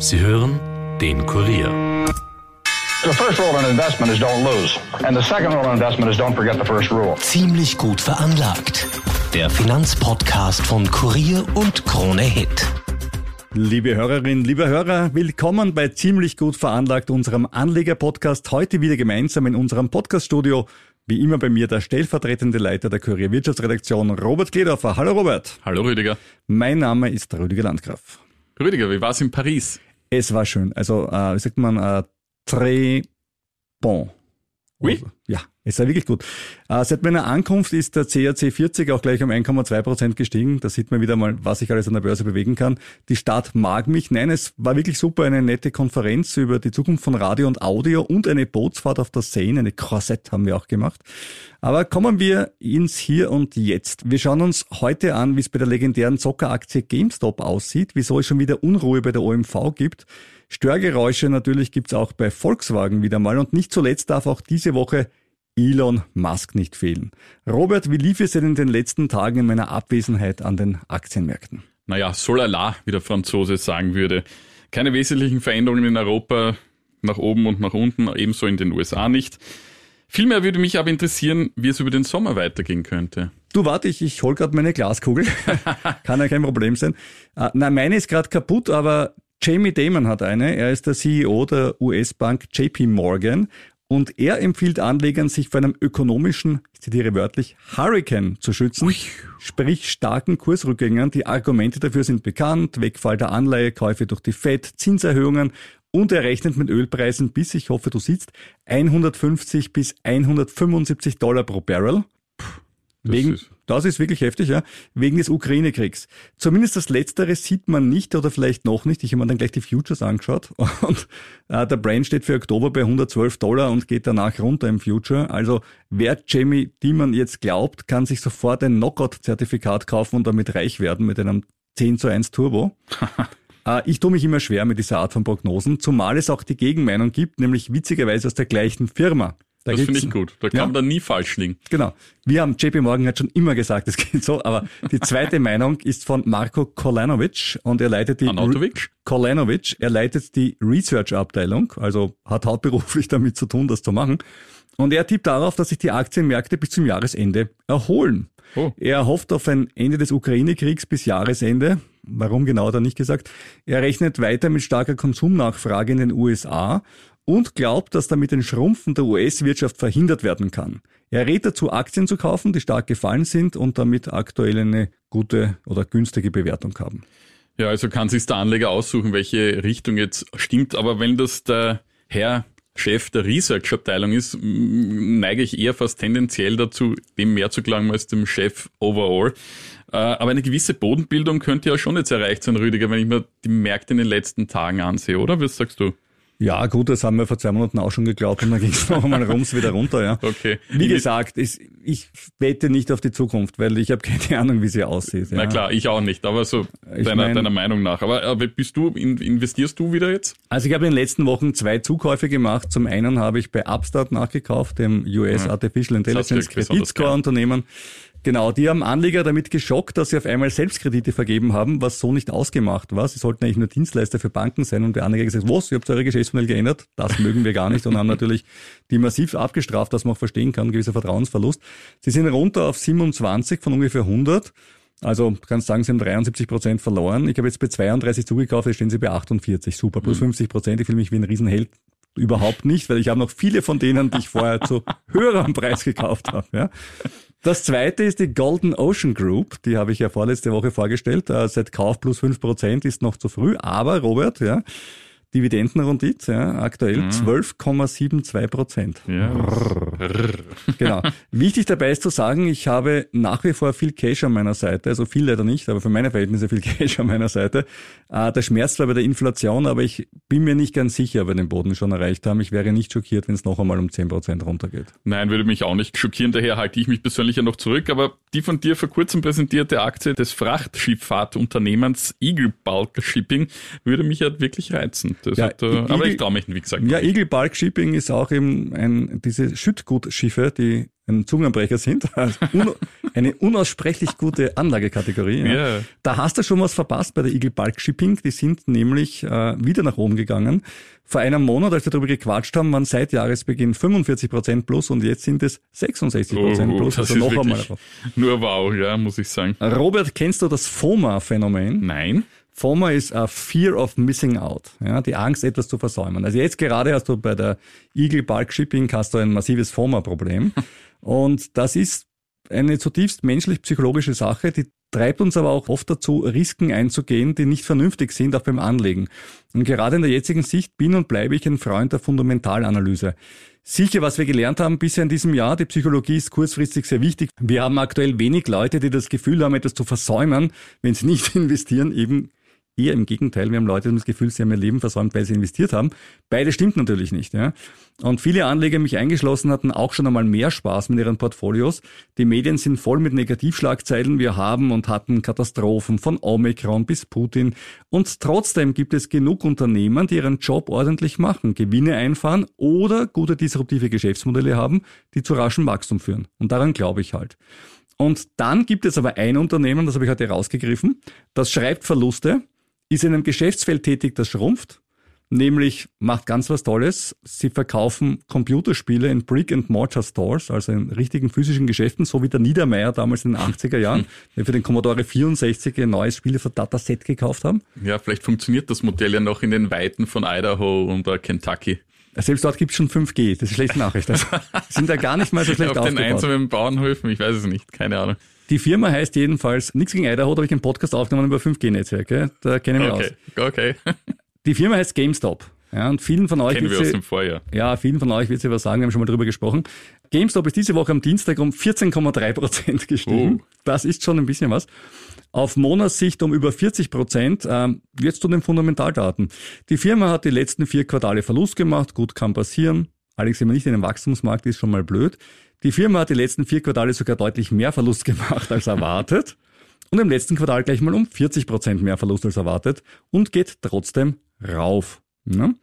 Sie hören den Kurier. The first rule in investment is don't lose. And the second rule in investment is don't forget the first rule. Ziemlich gut veranlagt. Der Finanzpodcast von Kurier und Krone Hit. Liebe Hörerinnen, liebe Hörer, willkommen bei Ziemlich gut veranlagt, unserem Anleger-Podcast. Heute wieder gemeinsam in unserem Podcaststudio. Wie immer bei mir der stellvertretende Leiter der Kurier Wirtschaftsredaktion, Robert Gledorfer. Hallo Robert. Hallo Rüdiger. Mein Name ist Rüdiger Landgraf. Rüdiger, wie war es in Paris? Es war schön. Also, äh, wie sagt man, äh, très bon. Oui. Also, ja, es war wirklich gut. Äh, seit meiner Ankunft ist der CAC 40 auch gleich um 1,2 Prozent gestiegen. Da sieht man wieder mal, was ich alles an der Börse bewegen kann. Die Stadt mag mich. Nein, es war wirklich super. Eine nette Konferenz über die Zukunft von Radio und Audio und eine Bootsfahrt auf der Seine. Eine Korsett haben wir auch gemacht. Aber kommen wir ins Hier und Jetzt. Wir schauen uns heute an, wie es bei der legendären Zockeraktie GameStop aussieht, wieso es schon wieder Unruhe bei der OMV gibt. Störgeräusche natürlich gibt's auch bei Volkswagen wieder mal und nicht zuletzt darf auch diese Woche Elon Musk nicht fehlen. Robert, wie lief es denn in den letzten Tagen in meiner Abwesenheit an den Aktienmärkten? Naja, solala, wie der Franzose sagen würde. Keine wesentlichen Veränderungen in Europa nach oben und nach unten, ebenso in den USA nicht. Vielmehr würde mich aber interessieren, wie es über den Sommer weitergehen könnte. Du warte, ich, ich hol gerade meine Glaskugel. Kann ja kein Problem sein. Äh, na, meine ist gerade kaputt, aber Jamie Dimon hat eine. Er ist der CEO der US-Bank JP Morgan und er empfiehlt Anlegern, sich vor einem ökonomischen, ich zitiere wörtlich, Hurricane zu schützen, sprich starken Kursrückgängen. Die Argumente dafür sind bekannt, Wegfall der Anleihekäufe durch die Fed, Zinserhöhungen und er rechnet mit Ölpreisen bis, ich hoffe du siehst, 150 bis 175 Dollar pro Barrel. Das Wegen, ist- das ist wirklich heftig, ja. Wegen des Ukraine-Kriegs. Zumindest das Letztere sieht man nicht oder vielleicht noch nicht. Ich habe mir dann gleich die Futures angeschaut und äh, der Brand steht für Oktober bei 112 Dollar und geht danach runter im Future. Also wer Jamie Dimon jetzt glaubt, kann sich sofort ein Knockout-Zertifikat kaufen und damit reich werden mit einem 10 zu 1 Turbo. Äh, Ich tue mich immer schwer mit dieser Art von Prognosen, zumal es auch die Gegenmeinung gibt, nämlich witzigerweise aus der gleichen Firma. Da Das finde ich gut. Da kann Ja. man dann nie falsch liegen. Genau. Wir haben, JP Morgan hat schon immer gesagt, es geht so, aber die zweite Meinung ist von Marko Kolanovic und er leitet die Anatovic? Kolanovic, er leitet die Research-Abteilung, also hat hauptberuflich damit zu tun, das zu machen. Und er tippt darauf, dass sich die Aktienmärkte bis zum Jahresende erholen. Oh. Er hofft auf ein Ende des Ukraine-Kriegs bis Jahresende. Warum genau hat er nicht gesagt. Er rechnet weiter mit starker Konsumnachfrage in den USA und glaubt, dass damit ein Schrumpfen der US-Wirtschaft verhindert werden kann. Er rät dazu, Aktien zu kaufen, die stark gefallen sind und damit aktuell eine gute oder günstige Bewertung haben. Ja, also kann sich der Anleger aussuchen, welche Richtung jetzt stimmt. Aber wenn das der Herr Chef der Research-Abteilung ist, neige ich eher fast tendenziell dazu, dem mehr zu glauben als dem Chef overall. Äh, Aber eine gewisse Bodenbildung könnte ja schon jetzt erreicht sein, Rüdiger, wenn ich mir die Märkte in den letzten Tagen ansehe, oder? Was sagst du? Ja, gut, das haben wir vor zwei Monaten auch schon geglaubt und dann ging es noch einmal rums wieder runter, ja. Okay. Wie Ich- gesagt, es, ich wette nicht auf die Zukunft, weil ich habe keine Ahnung, wie sie aussieht. Na ja. klar, ich auch nicht, aber so Ich deiner, mein- deiner Meinung nach. Aber, aber bist du, in, investierst du wieder jetzt? Also ich habe in den letzten Wochen zwei Zukäufe gemacht. Zum einen habe ich bei Upstart nachgekauft, dem US Artificial Intelligence Das Genau, die haben Anleger damit geschockt, dass sie auf einmal Selbstkredite vergeben haben, was so nicht ausgemacht war. Sie sollten eigentlich nur Dienstleister für Banken sein und der Anleger gesagt, was, ihr habt eure Geschäftsmodell geändert? Das mögen wir gar nicht und haben natürlich die massiv abgestraft, was man auch verstehen kann, gewisser Vertrauensverlust. Sie sind runter auf 27 von ungefähr 100. Also kannst sagen, sie haben 73 Prozent verloren. Ich habe jetzt bei 32 zugekauft, jetzt stehen sie bei 48. Super, plus 50 Prozent. Ich fühle mich wie ein Riesenheld. Überhaupt nicht, weil ich habe noch viele von denen, die ich vorher zu höherem Preis gekauft habe. Ja. Das zweite ist die Golden Ocean Group. Die habe ich ja vorletzte Woche vorgestellt. Äh, seit Kauf plus 5 Prozent ist noch zu früh. Aber Robert, ja, Dividendenrendite, ja, aktuell 12,72 Prozent. Ja. Genau. Wichtig dabei ist zu sagen, ich habe nach wie vor viel Cash an meiner Seite, also viel leider nicht, aber für meine Verhältnisse viel Cash an meiner Seite. Äh, der Schmerz zwar bei der Inflation, aber ich bin mir nicht ganz sicher, ob wir den Boden schon erreicht haben. Ich wäre nicht schockiert, wenn es noch einmal um 10% runtergeht. Nein, würde mich auch nicht schockieren, daher halte ich mich persönlich ja noch zurück, aber die von dir vor kurzem präsentierte Aktie des Frachtschifffahrtunternehmens Eagle Bulk Shipping würde mich ja wirklich reizen. Ja, hat, äh, Eagle- aber ich traue mich, wie gesagt. Ja. Eagle Bulk Shipping ist auch eben ein, diese Schüttgutschiffe, die ein Zungenbrecher sind. Also un, Eine unaussprechlich gute Anlagekategorie. Ja. Ja. Da hast du schon was verpasst bei der Eagle Bulk Shipping. Die sind nämlich äh, wieder nach oben gegangen. Vor einem Monat, als wir darüber gequatscht haben, waren seit Jahresbeginn 45 Prozent plus und jetzt sind es 66 Prozent Oh, plus. das Also ist noch einmal nur wow, ja, muss ich sagen. Robert, kennst du das FOMA-Phänomen? Nein. FOMA ist a Fear of Missing Out, ja, die Angst, etwas zu versäumen. Also jetzt gerade hast du bei der Eagle Bulk Shipping hast du ein massives FOMA-Problem. Und das ist eine zutiefst menschlich-psychologische Sache, die treibt uns aber auch oft dazu, Risiken einzugehen, die nicht vernünftig sind, auch beim Anlegen. Und gerade in der jetzigen Sicht bin und bleibe ich ein Freund der Fundamentalanalyse. Sicher, was wir gelernt haben bisher in diesem Jahr, die Psychologie ist kurzfristig sehr wichtig. Wir haben aktuell wenig Leute, die das Gefühl haben, etwas zu versäumen, wenn sie nicht investieren, eben Eher im Gegenteil, wir haben Leute die haben das Gefühl, sie haben ihr Leben versäumt, weil sie investiert haben. Beides stimmt natürlich nicht. Ja? Und viele Anleger, mich eingeschlossen, hatten auch schon einmal mehr Spaß mit ihren Portfolios. Die Medien sind voll mit Negativschlagzeilen. Wir haben und hatten Katastrophen von Omikron bis Putin. Und trotzdem gibt es genug Unternehmen, die ihren Job ordentlich machen, Gewinne einfahren oder gute disruptive Geschäftsmodelle haben, die zu raschem Wachstum führen. Und daran glaube ich halt. Und dann gibt es aber ein Unternehmen, das habe ich heute rausgegriffen, das schreibt Verluste, ist in einem Geschäftsfeld tätig, das schrumpft, nämlich macht ganz was Tolles. Sie verkaufen Computerspiele in Brick-and-Mortar Stores, also in richtigen physischen Geschäften, so wie der Niedermeyer damals in den 80er Jahren, der für den Commodore 64 ein neues Spiel für Dataset gekauft haben. Ja, vielleicht funktioniert das Modell ja noch in den Weiten von Idaho und äh, Kentucky. Selbst dort gibt es schon 5G, das ist eine schlechte Nachricht. Also, sind da gar nicht mal so schlecht Auf den aufgebaut. einsamen Bauernhöfen, ich weiß es nicht, keine Ahnung. Die Firma heißt jedenfalls, nichts gegen Idaho, da habe ich einen Podcast aufgenommen über 5G-Netzwerke, da kenne ich mich aus. Okay, okay. Die Firma heißt GameStop. Ja, und vielen von euch Kennen wir aus dem Vorjahr. ja, vielen von euch wird sie was sagen, wir haben schon mal drüber gesprochen. GameStop ist diese Woche am Dienstag um 14,3 Prozent gestiegen. Oh. Das ist schon ein bisschen was. Auf Monatssicht um über 40 Prozent. Ähm, jetzt zu den Fundamentaldaten. Die Firma hat die letzten vier Quartale Verlust gemacht. Gut, kann passieren. Sind wir nicht in einem Wachstumsmarkt, ist schon mal blöd. Die Firma hat die letzten vier Quartale sogar deutlich mehr Verlust gemacht als erwartet. Und im letzten Quartal gleich mal um 40 Prozent mehr Verlust als erwartet und geht trotzdem rauf. Ne?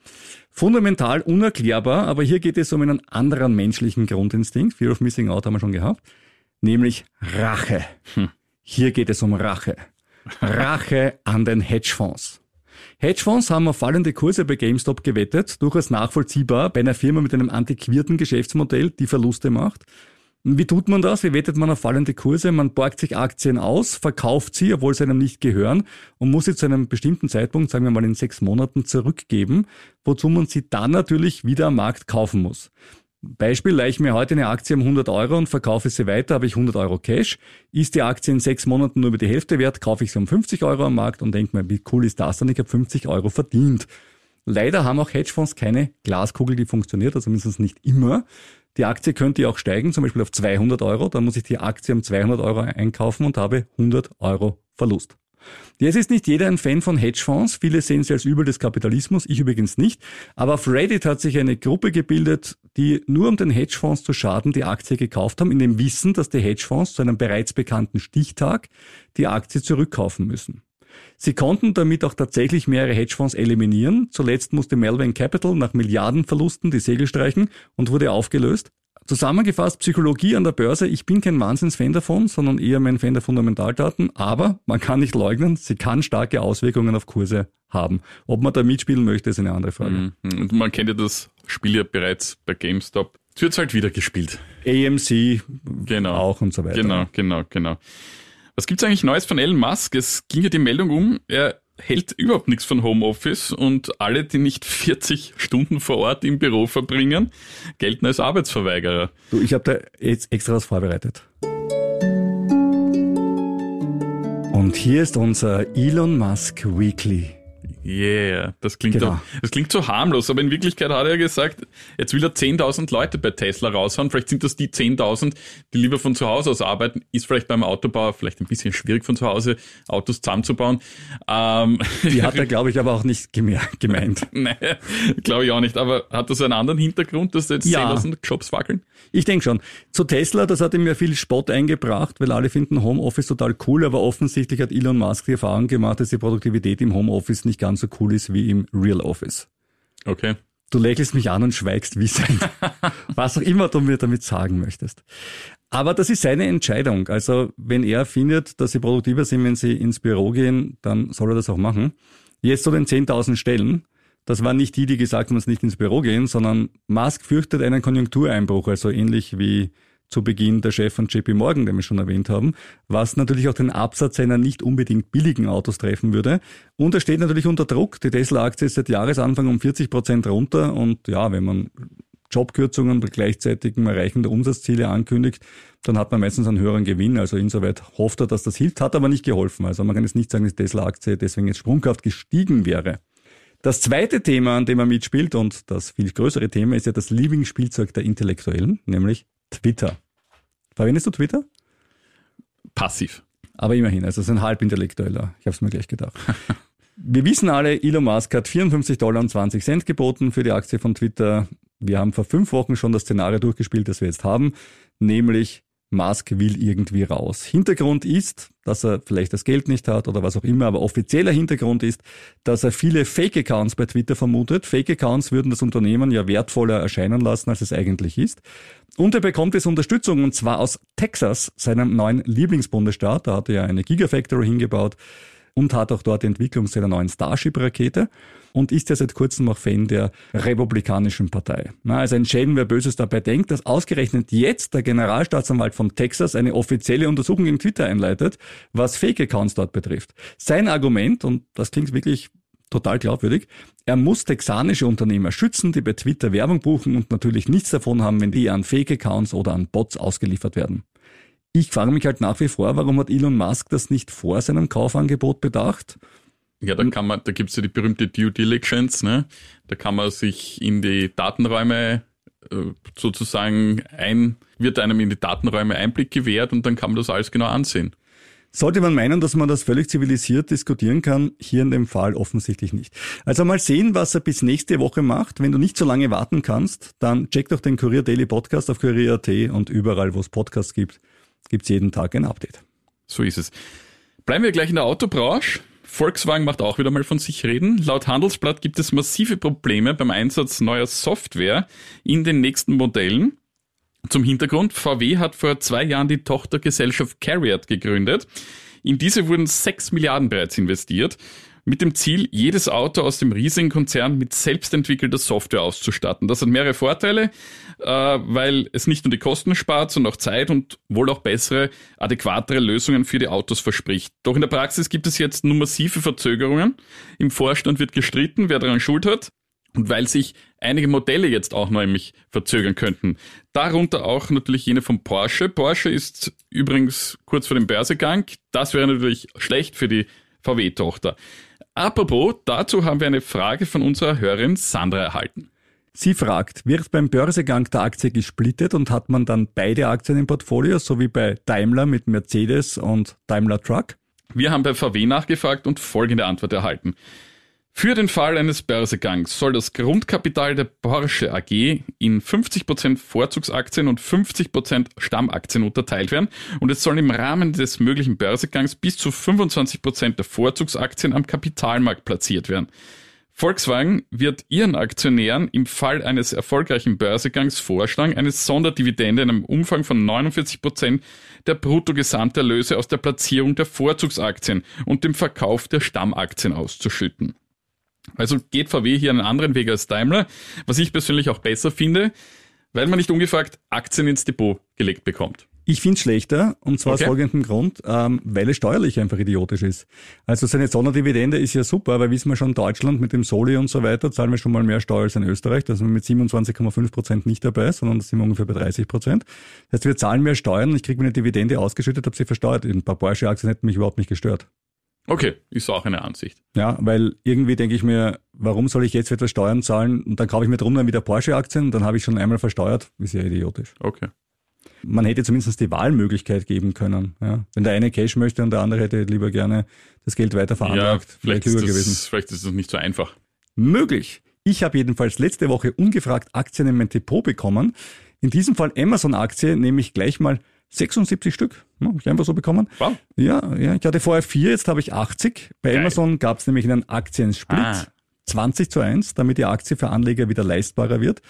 Fundamental unerklärbar, aber hier geht es um einen anderen menschlichen Grundinstinkt. Fear of Missing Out haben wir schon gehabt. Nämlich Rache. Hier geht es um Rache. Rache an den Hedgefonds. Hedgefonds haben auf fallende Kurse bei GameStop gewettet, durchaus nachvollziehbar bei einer Firma mit einem antiquierten Geschäftsmodell, die Verluste macht. Wie tut man das? Wie wettet man auf fallende Kurse? Man borgt sich Aktien aus, verkauft sie, obwohl sie einem nicht gehören und muss sie zu einem bestimmten Zeitpunkt, sagen wir mal in sechs Monaten, zurückgeben, wozu man sie dann natürlich wieder am Markt kaufen muss. Beispiel, leih ich mir heute eine Aktie um 100 Euro und verkaufe sie weiter, habe ich 100 Euro Cash. Ist die Aktie in sechs Monaten nur über die Hälfte wert, kaufe ich sie um 50 Euro am Markt und denke mir, wie cool ist das denn? Ich habe 50 Euro verdient. Leider haben auch Hedgefonds keine Glaskugel, die funktioniert, also mindestens nicht immer. Die Aktie könnte ja auch steigen, zum Beispiel auf 200 Euro. Dann muss ich die Aktie um 200 Euro einkaufen und habe 100 Euro Verlust. Jetzt ist nicht jeder ein Fan von Hedgefonds. Viele sehen sie als Übel des Kapitalismus, ich übrigens nicht. Aber auf Reddit hat sich eine Gruppe gebildet, die nur um den Hedgefonds zu schaden die Aktie gekauft haben, in dem Wissen, dass die Hedgefonds zu einem bereits bekannten Stichtag die Aktie zurückkaufen müssen. Sie konnten damit auch tatsächlich mehrere Hedgefonds eliminieren. Zuletzt musste Melvin Capital nach Milliardenverlusten die Segel streichen und wurde aufgelöst. Zusammengefasst, Psychologie an der Börse. Ich bin kein Wahnsinnsfan davon, sondern eher mein Fan der Fundamentaldaten. Aber man kann nicht leugnen, sie kann starke Auswirkungen auf Kurse haben. Ob man da mitspielen möchte, ist eine andere Frage. Mhm. Und man kennt ja das Spiel ja bereits bei GameStop. Es wird halt wieder gespielt. AMC Genau. auch und so weiter. Genau, genau, genau. Was gibt's eigentlich Neues von Elon Musk? Es ging ja die Meldung um, er hält überhaupt nichts von Homeoffice und alle, die nicht 40 Stunden vor Ort im Büro verbringen, gelten als Arbeitsverweigerer. Du, ich habe da jetzt extra was vorbereitet. Und hier ist unser Elon Musk Weekly. Yeah, das klingt, Genau. doch, das klingt so harmlos, aber in Wirklichkeit hat er gesagt, jetzt will er 10.000 Leute bei Tesla raushauen. Vielleicht sind das die 10.000, die lieber von zu Hause aus arbeiten. Ist vielleicht beim Autobauer vielleicht ein bisschen schwierig von zu Hause Autos zusammenzubauen. Ähm, Die hat er, glaube ich, aber auch nicht geme- gemeint. Nein, glaube ich auch nicht. Aber hat das einen anderen Hintergrund, dass jetzt Ja. 10.000 Jobs wackeln? Ich denke schon. Zu Tesla, das hat ihm ja viel Spott eingebracht, weil alle finden Homeoffice total cool, aber offensichtlich hat Elon Musk die Erfahrung gemacht, dass die Produktivität im Homeoffice nicht ganz so cool ist wie im Real Office. Okay. Du lächelst mich an und schweigst wissend. Was auch immer du mir damit sagen möchtest. Aber das ist seine Entscheidung. Also wenn er findet, dass sie produktiver sind, wenn sie ins Büro gehen, dann soll er das auch machen. Jetzt zu den 10.000 Stellen. Das waren nicht die, die gesagt haben, dass sie nicht ins Büro gehen, sondern Musk fürchtet einen Konjunktureinbruch, also ähnlich wie zu Beginn der Chef von JP Morgan, den wir schon erwähnt haben, was natürlich auch den Absatz seiner nicht unbedingt billigen Autos treffen würde. Und er steht natürlich unter Druck. Die Tesla-Aktie ist seit Jahresanfang um 40 Prozent runter und ja, wenn man Jobkürzungen bei gleichzeitigem Erreichen der Umsatzziele ankündigt, dann hat man meistens einen höheren Gewinn. Also insoweit hofft er, dass das hilft, hat aber nicht geholfen. Also man kann jetzt nicht sagen, dass die Tesla-Aktie deswegen jetzt sprunghaft gestiegen wäre. Das zweite Thema, an dem er mitspielt und das viel größere Thema ist ja das Lieblingsspielzeug der Intellektuellen, nämlich Twitter. Verwendest du Twitter? Passiv. Aber immerhin, also es ist ein halbintellektueller. Ich habe es mir gleich gedacht. Wir wissen alle, Elon Musk hat 54 Dollar und 20 Cent geboten für die Aktie von Twitter. Wir haben vor fünf Wochen schon das Szenario durchgespielt, das wir jetzt haben, nämlich Musk will irgendwie raus. Hintergrund ist, dass er vielleicht das Geld nicht hat oder was auch immer, aber offizieller Hintergrund ist, dass er viele Fake-Accounts bei Twitter vermutet. Fake-Accounts würden das Unternehmen ja wertvoller erscheinen lassen, als es eigentlich ist. Und er bekommt jetzt Unterstützung und zwar aus Texas, seinem neuen Lieblingsbundesstaat. Da hat er ja eine Gigafactory hingebaut und hat auch dort die Entwicklung seiner neuen Starship-Rakete und ist ja seit kurzem auch Fan der Republikanischen Partei. Na, also entscheiden, wer Böses dabei denkt, dass ausgerechnet jetzt der Generalstaatsanwalt von Texas eine offizielle Untersuchung gegen Twitter einleitet, was Fake-Accounts dort betrifft. Sein Argument, und das klingt wirklich total glaubwürdig. Er muss texanische Unternehmer schützen, die bei Twitter Werbung buchen und natürlich nichts davon haben, wenn die an Fake-Accounts oder an Bots ausgeliefert werden. Ich frage mich halt nach wie vor, warum hat Elon Musk das nicht vor seinem Kaufangebot bedacht? Ja, da kann man, da gibt's ja die berühmte Due Diligence, ne? Da kann man sich in die Datenräume äh, sozusagen ein, wird einem in die Datenräume Einblick gewährt und dann kann man das alles genau ansehen. Sollte man meinen, dass man das völlig zivilisiert diskutieren kann, hier in dem Fall offensichtlich nicht. Also mal sehen, was er bis nächste Woche macht. Wenn du nicht so lange warten kannst, dann check doch den Kurier Daily Podcast auf kurier.at und überall, wo es Podcasts gibt gibt's jeden Tag ein Update. So ist es. Bleiben wir gleich in der Autobranche. Volkswagen macht auch wieder mal von sich reden. Laut Handelsblatt gibt es massive Probleme beim Einsatz neuer Software in den nächsten Modellen. Zum Hintergrund, VW hat vor zwei Jahren die Tochtergesellschaft Carriot gegründet. In diese wurden 6 Milliarden bereits investiert mit dem Ziel, jedes Auto aus dem riesigen Konzern mit selbstentwickelter Software auszustatten. Das hat mehrere Vorteile, äh, weil es nicht nur die Kosten spart, sondern auch Zeit und wohl auch bessere, adäquatere Lösungen für die Autos verspricht. Doch in der Praxis gibt es jetzt nur massive Verzögerungen. Im Vorstand wird gestritten, wer daran schuld hat. Und weil sich einige Modelle jetzt auch nämlich verzögern könnten. Darunter auch natürlich jene von Porsche. Porsche ist übrigens kurz vor dem Börsegang. Das wäre natürlich schlecht für die VW-Tochter. Apropos, dazu haben wir eine Frage von unserer Hörerin Sandra erhalten. Sie fragt, wird beim Börsegang der Aktie gesplittet und hat man dann beide Aktien im Portfolio, so wie bei Daimler mit Mercedes und Daimler Truck? Wir haben bei VW nachgefragt und folgende Antwort erhalten. Für den Fall eines Börsegangs soll das Grundkapital der Porsche AG in 50% Vorzugsaktien und 50% Stammaktien unterteilt werden und es sollen im Rahmen des möglichen Börsegangs bis zu 25% der Vorzugsaktien am Kapitalmarkt platziert werden. Volkswagen wird ihren Aktionären im Fall eines erfolgreichen Börsegangs vorschlagen, eine Sonderdividende in einem Umfang von 49% der Bruttogesamterlöse aus der Platzierung der Vorzugsaktien und dem Verkauf der Stammaktien auszuschütten. Also geht VW hier einen anderen Weg als Daimler, was ich persönlich auch besser finde, weil man nicht ungefragt Aktien ins Depot gelegt bekommt. Ich finde es schlechter, und zwar okay. aus folgendem Grund, ähm, weil es steuerlich einfach idiotisch ist. Also seine Sonderdividende ist ja super, weil wissen wir schon, Deutschland mit dem Soli und so weiter zahlen wir schon mal mehr Steuer als in Österreich. Da sind wir mit 27,5 Prozent nicht dabei, sondern da sind wir ungefähr bei 30 Prozent. Das heißt, wir zahlen mehr Steuern und ich kriege mir eine Dividende ausgeschüttet, habe sie versteuert. Ein paar Porsche-Aktien hätten mich überhaupt nicht gestört. Okay, ist auch eine Ansicht. Ja, weil irgendwie denke ich mir, warum soll ich jetzt etwas Steuern zahlen und dann kaufe ich mir drum dann wieder Porsche-Aktien und dann habe ich schon einmal versteuert. Ist ja idiotisch. Okay. Man hätte zumindest die Wahlmöglichkeit geben können. Ja. Wenn der eine Cash möchte und der andere hätte lieber gerne das Geld weiter veranlagt, ja, vielleicht, ist das, gewesen. vielleicht ist das nicht so einfach. Möglich. Ich habe jedenfalls letzte Woche ungefragt Aktien in mein Depot bekommen. In diesem Fall Amazon-Aktie, nämlich gleich mal 76 Stück. Ja, habe ich einfach so bekommen. Wow. Ja, ja, ich hatte vorher vier, jetzt habe ich 80. Bei Geil. Amazon gab es nämlich einen Aktiensplit. Ah. 20 zu 1, damit die Aktie für Anleger wieder leistbarer wird.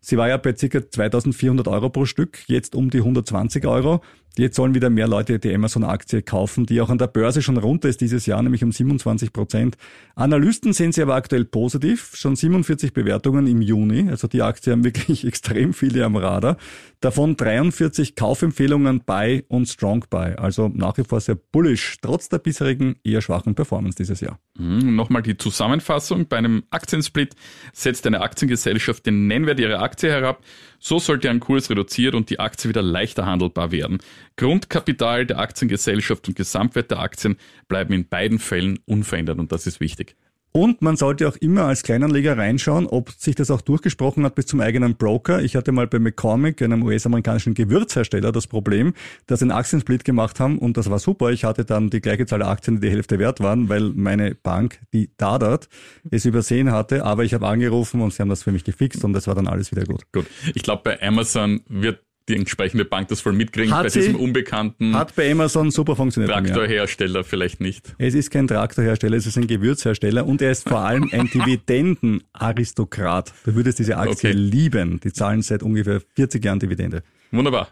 Sie war ja bei ca. 2400 Euro pro Stück, jetzt um die 120 Euro. Jetzt sollen wieder mehr Leute die Amazon-Aktie kaufen, die auch an der Börse schon runter ist dieses Jahr, nämlich um 27 Prozent. Analysten sehen sie aber aktuell positiv, schon 47 Bewertungen im Juni. Also die Aktie haben wirklich extrem viele am Radar. Davon 43 Kaufempfehlungen Buy und Strong Buy. Also nach wie vor sehr bullish, trotz der bisherigen eher schwachen Performance dieses Jahr. Mhm, Nochmal die Zusammenfassung. Bei einem Aktiensplit setzt eine Aktiengesellschaft den Nennwert ihrer Aktie herab. So sollte ein Kurs reduziert und die Aktie wieder leichter handelbar werden. Grundkapital der Aktiengesellschaft und Gesamtwert der Aktien bleiben in beiden Fällen unverändert und das ist wichtig. Und man sollte auch immer als Kleinanleger reinschauen, ob sich das auch durchgesprochen hat bis zum eigenen Broker. Ich hatte mal bei McCormick, einem US-amerikanischen Gewürzhersteller, das Problem, dass sie einen Aktiensplit gemacht haben und das war super. Ich hatte dann die gleiche Zahl Aktien, die die Hälfte wert waren, weil meine Bank, die Dadat, es übersehen hatte. Aber ich habe angerufen und sie haben das für mich gefixt und das war dann alles wieder gut. Gut. Ich glaube, bei Amazon wird die entsprechende Bank das voll mitkriegen. Hat bei sie- diesem unbekannten Hat bei Amazon super funktioniert. Traktorhersteller vielleicht nicht. Es ist kein Traktorhersteller, es ist ein Gewürzhersteller und er ist vor allem ein Dividendenaristokrat. Du würdest diese Aktie Okay. lieben. Die zahlen seit ungefähr 40 Jahren Dividende. Wunderbar.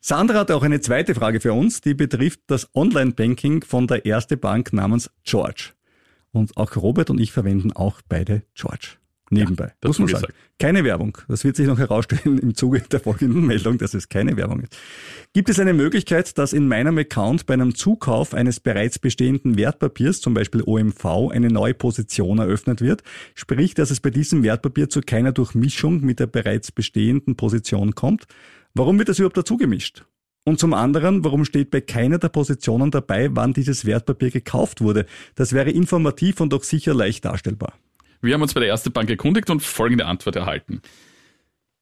Sandra hat auch eine zweite Frage für uns, die betrifft das Online-Banking von der Erste Bank namens George. Und auch Robert und ich verwenden auch beide George. Nebenbei. das muss man sagen. gesagt. Keine Werbung. Das wird sich noch herausstellen im Zuge der folgenden Meldung, dass es keine Werbung ist. Gibt es eine Möglichkeit, dass in meinem Account bei einem Zukauf eines bereits bestehenden Wertpapiers, zum Beispiel OMV, eine neue Position eröffnet wird? Sprich, dass es bei diesem Wertpapier zu keiner Durchmischung mit der bereits bestehenden Position kommt? Warum wird das überhaupt dazu gemischt? Und zum anderen, warum steht bei keiner der Positionen dabei, wann dieses Wertpapier gekauft wurde? Das wäre informativ und auch sicher leicht darstellbar. Wir haben uns bei der Erste Bank erkundigt und folgende Antwort erhalten.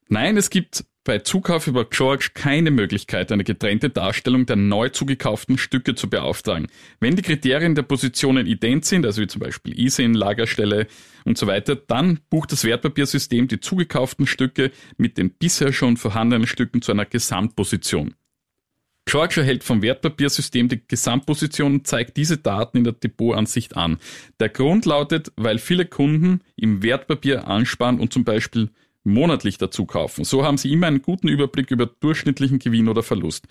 Nein, es gibt bei Zukauf über George keine Möglichkeit, eine getrennte Darstellung der neu zugekauften Stücke zu beauftragen. Wenn die Kriterien der Positionen ident sind, also wie zum Beispiel ISIN, Lagerstelle und so weiter, dann bucht das Wertpapiersystem die zugekauften Stücke mit den bisher schon vorhandenen Stücken zu einer Gesamtposition. George erhält vom Wertpapiersystem die Gesamtposition und zeigt diese Daten in der Depotansicht an. Der Grund lautet, weil viele Kunden im Wertpapier ansparen und zum Beispiel monatlich dazu kaufen. So haben sie immer einen guten Überblick über durchschnittlichen Gewinn oder Verlust.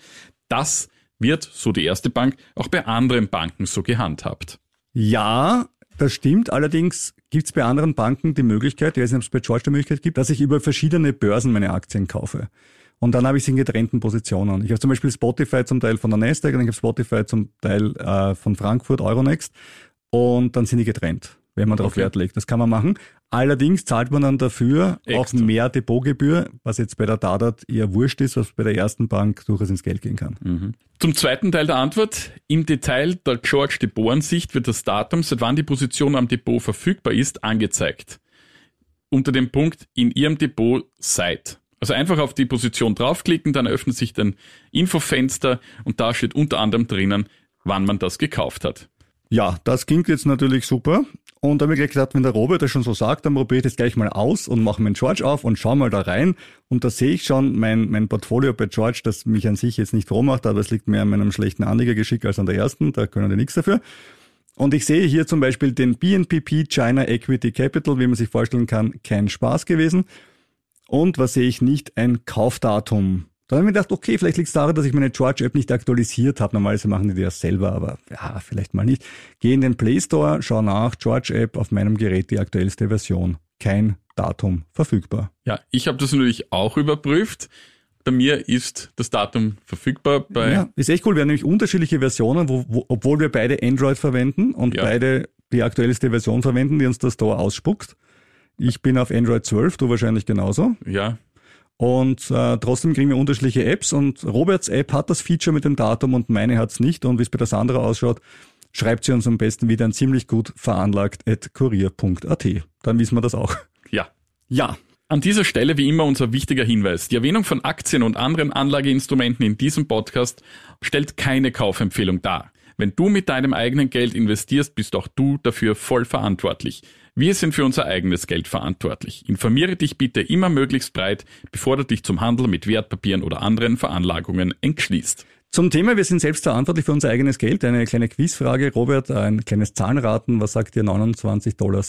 Das wird, so die erste Bank, auch bei anderen Banken so gehandhabt. Ja, das stimmt. Allerdings gibt es bei anderen Banken die Möglichkeit, ich weiß nicht, ob es bei George die Möglichkeit gibt, dass ich über verschiedene Börsen meine Aktien kaufe. Und dann habe ich sie in getrennten Positionen. Ich habe zum Beispiel Spotify zum Teil von der Nasdaq und ich habe Spotify zum Teil äh, von Frankfurt, Euronext. Und dann sind die getrennt, wenn man darauf Okay. Wert legt. Das kann man machen. Allerdings zahlt man dann dafür auch Extra. mehr Depotgebühr, was jetzt bei der Dadat eher wurscht ist, was bei der ersten Bank durchaus ins Geld gehen kann. Zum zweiten Teil der Antwort. Im Detail der George Depot-Ansicht wird das Datum, seit wann die Position am Depot verfügbar ist, angezeigt. Unter dem Punkt in Ihrem Depot seit. Also einfach auf die Position draufklicken, dann öffnet sich ein Infofenster und da steht unter anderem drinnen, wann man das gekauft hat. Ja, das klingt jetzt natürlich super. Und da habe ich gleich gedacht, wenn der Robert das schon so sagt, dann probiere ich das gleich mal aus und mache meinen George auf und schau mal da rein. Und da sehe ich schon mein, mein Portfolio bei George, das mich an sich jetzt nicht froh macht, aber es liegt mehr an meinem schlechten Anlegergeschick als an der ersten. Da können die nichts dafür. Und ich sehe hier zum Beispiel den BNPP China Equity Capital, wie man sich vorstellen kann, kein Spaß gewesen. Und was sehe ich nicht? Ein Kaufdatum. Dann habe ich mir gedacht, okay, vielleicht liegt es daran, dass ich meine George-App nicht aktualisiert habe. Normalerweise machen die das selber, aber ja, vielleicht mal nicht. Gehe in den Play Store, schau nach, George-App auf meinem Gerät die aktuellste Version. Kein Datum verfügbar. Ja, ich habe das natürlich auch überprüft. Bei mir ist das Datum verfügbar. Bei Ja, ist echt cool. Wir haben nämlich unterschiedliche Versionen, wo, wo, obwohl wir beide Android verwenden und Ja. beide die aktuellste Version verwenden, die uns der Store ausspuckt. Ich bin auf Android 12, du wahrscheinlich genauso. ja, Und äh, trotzdem kriegen wir unterschiedliche Apps und Roberts App hat das Feature mit dem Datum und meine hat's nicht. Und wie es bei der Sandra ausschaut, schreibt sie uns am besten wieder ein ziemlich gut veranlagt at kurier.at. Dann wissen wir das auch. ja. Ja. An dieser Stelle wie immer unser wichtiger Hinweis. Die Erwähnung von Aktien und anderen Anlageinstrumenten in diesem Podcast stellt keine Kaufempfehlung dar. Wenn du mit deinem eigenen Geld investierst, bist auch du dafür voll verantwortlich. Wir sind für unser eigenes Geld verantwortlich. Informiere dich bitte immer möglichst breit, bevor du dich zum Handel mit Wertpapieren oder anderen Veranlagungen entschließt. Zum Thema, wir sind selbst verantwortlich für unser eigenes Geld. Eine kleine Quizfrage. Robert, ein kleines Zahlenraten. Was sagt dir 29,70 Dollar?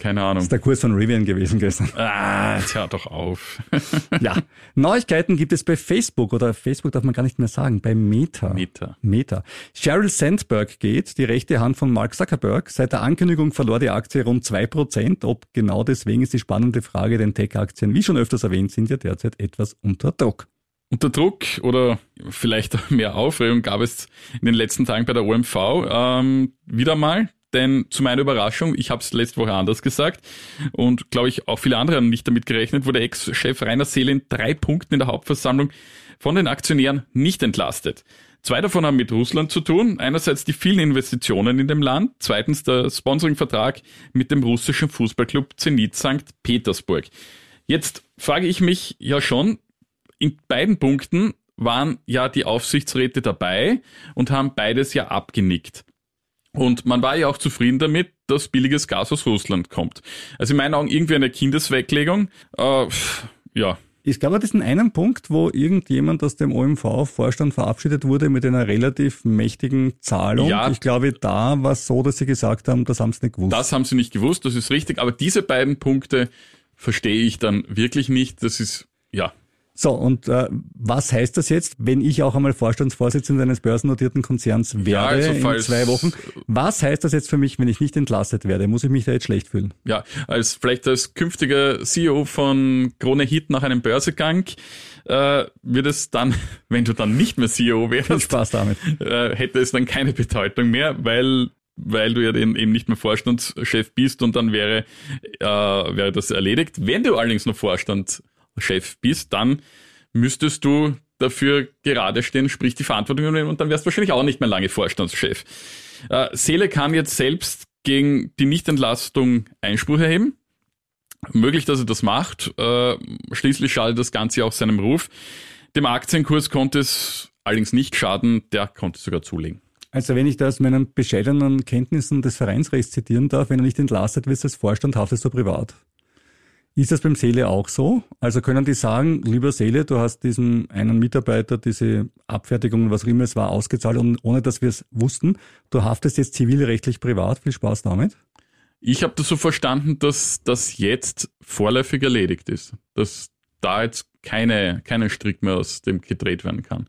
Keine Ahnung. Das ist der Kurs von Rivian gewesen gestern. Ah, hör doch auf. ja. Neuigkeiten gibt es bei Facebook oder Facebook darf man gar nicht mehr sagen, bei Meta. Meta. Meta. Sheryl Sandberg geht, die rechte Hand von Mark Zuckerberg. Seit der Ankündigung verlor die Aktie rund zwei Prozent. Ob genau deswegen ist die spannende Frage, denn Tech-Aktien, wie schon öfters erwähnt, sind ja derzeit etwas unter Druck. Unter Druck oder vielleicht mehr Aufregung gab es in den letzten Tagen bei der OMV ähm, wieder mal. Denn zu meiner Überraschung, ich habe es letzte Woche anders gesagt und glaube ich auch viele andere haben nicht damit gerechnet, wurde Ex-Chef Rainer Seele in drei Punkten in der Hauptversammlung von den Aktionären nicht entlastet. Zwei davon haben mit Russland zu tun. Einerseits die vielen Investitionen in dem Land, zweitens der Sponsoringvertrag mit dem russischen Fußballclub Zenit St. Petersburg. Jetzt frage ich mich ja schon, in beiden Punkten waren ja die Aufsichtsräte dabei und haben beides ja abgenickt. Und man war ja auch zufrieden damit, dass billiges Gas aus Russland kommt. Also in meinen Augen irgendwie eine Kindesweglegung. Äh, ja. Ich glaube, das ist einen Punkt, wo irgendjemand aus dem OMV-Vorstand verabschiedet wurde mit einer relativ mächtigen Zahlung. Ja, ich glaube, da war es so, dass sie gesagt haben, das haben sie nicht gewusst. Das haben sie nicht gewusst, das ist richtig. Aber diese beiden Punkte verstehe ich dann wirklich nicht. Das ist, ja, so, und äh, was heißt das jetzt, wenn ich auch einmal Vorstandsvorsitzender eines börsennotierten Konzerns werde ja, also in zwei Wochen? Was heißt das jetzt für mich, wenn ich nicht entlastet werde? Muss ich mich da jetzt schlecht fühlen? Ja, als vielleicht als künftiger CEO von Krone Hit nach einem Börsegang äh, wird es dann, wenn du dann nicht mehr CEO wärst, Viel Spaß damit. Äh, hätte es dann keine Bedeutung mehr, weil weil du ja eben nicht mehr Vorstandschef bist und dann wäre, äh, wäre das erledigt. Wenn du allerdings noch Vorstand Chef bist, dann müsstest du dafür gerade stehen, sprich die Verantwortung übernehmen und dann wärst du wahrscheinlich auch nicht mehr lange Vorstandschef. Äh, Seele kann jetzt selbst gegen die Nichtentlastung Einspruch erheben. Möglich, dass er das macht. Äh, schließlich schadet das Ganze auch seinem Ruf. Dem Aktienkurs konnte es allerdings nicht schaden, der konnte sogar zulegen. Also wenn ich da aus meinen bescheidenen Kenntnissen des Vereinsrechts zitieren darf, wenn du nicht entlastet wirst als Vorstand, haftest du privat. Ist das beim Seele auch so? Also können die sagen, lieber Seele, du hast diesem einen Mitarbeiter diese Abfertigung, was auch immer es war, ausgezahlt und ohne dass wir es wussten, du haftest jetzt zivilrechtlich privat. Viel Spaß damit. Ich habe das so verstanden, dass das jetzt vorläufig erledigt ist. Dass da jetzt keine, keine Strick mehr aus dem gedreht werden kann.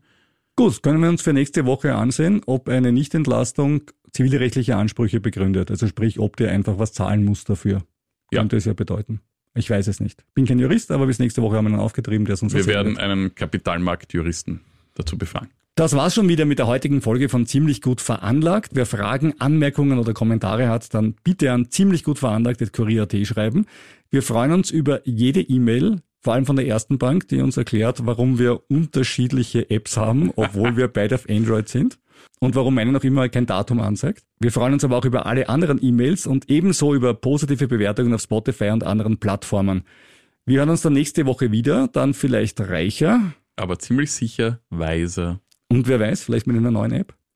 Gut, können wir uns für nächste Woche ansehen, ob eine Nichtentlastung zivilrechtliche Ansprüche begründet. Also sprich, ob der einfach was zahlen muss dafür. Ja. Könnte es ja bedeuten. Ich weiß es nicht. Bin kein Jurist, aber bis nächste Woche haben wir einen aufgetrieben, der es uns Wir werden einen Kapitalmarktjuristen dazu befragen. Das war's schon wieder mit der heutigen Folge von Ziemlich gut veranlagt. Wer Fragen, Anmerkungen oder Kommentare hat, dann bitte an ziemlich gut veranlagt kurier.at schreiben. Wir freuen uns über jede E-Mail, vor allem von der ersten Bank, die uns erklärt, warum wir unterschiedliche Apps haben, obwohl wir beide auf Android sind und warum meine noch immer kein Datum anzeigt. Wir freuen uns aber auch über alle anderen E-Mails und ebenso über positive Bewertungen auf Spotify und anderen Plattformen. Wir hören uns dann nächste Woche wieder, dann vielleicht reicher. Aber ziemlich sicher weiser. Und wer weiß, vielleicht mit einer neuen App.